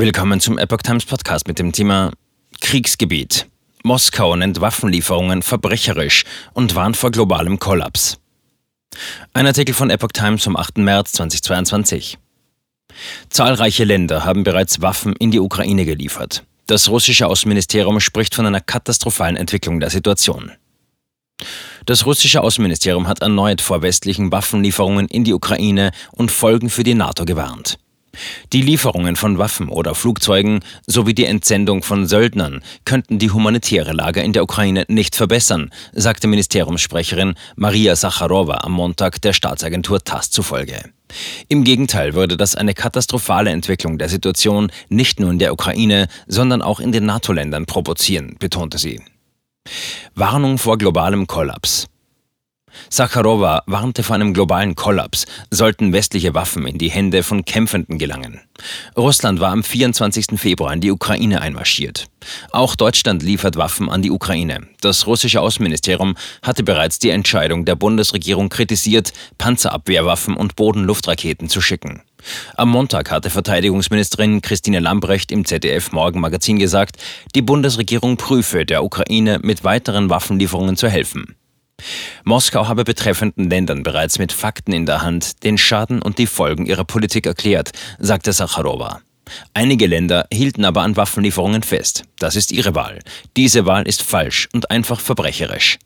Willkommen zum Epoch Times Podcast mit dem Thema Kriegsgebiet. Moskau nennt Waffenlieferungen verbrecherisch und warnt vor globalem Kollaps. Ein Artikel von Epoch Times vom 8. März 2022. Zahlreiche Länder haben bereits Waffen in die Ukraine geliefert. Das russische Außenministerium spricht von einer katastrophalen Entwicklung der Situation. Das russische Außenministerium hat erneut vor westlichen Waffenlieferungen in die Ukraine und Folgen für die NATO gewarnt. Die Lieferungen von Waffen oder Flugzeugen sowie die Entsendung von Söldnern könnten die humanitäre Lage in der Ukraine nicht verbessern, sagte Ministeriumssprecherin Maria Sacharowa am Montag der Staatsagentur TASS zufolge. Im Gegenteil würde das eine katastrophale Entwicklung der Situation nicht nur in der Ukraine, sondern auch in den NATO-Ländern provozieren, betonte sie. Warnung vor globalem Kollaps. Sacharowa warnte vor einem globalen Kollaps, sollten westliche Waffen in die Hände von Kämpfenden gelangen. Russland war am 24. Februar in die Ukraine einmarschiert. Auch Deutschland liefert Waffen an die Ukraine. Das russische Außenministerium hatte bereits die Entscheidung der Bundesregierung kritisiert, Panzerabwehrwaffen und Bodenluftraketen zu schicken. Am Montag hatte Verteidigungsministerin Christine Lambrecht im ZDF Morgenmagazin gesagt, die Bundesregierung prüfe, der Ukraine mit weiteren Waffenlieferungen zu helfen. Moskau habe betreffenden Ländern bereits mit Fakten in der Hand den Schaden und die Folgen ihrer Politik erklärt, sagte Sacharowa. Einige Länder hielten aber an Waffenlieferungen fest. Das ist ihre Wahl. Diese Wahl ist falsch und einfach verbrecherisch.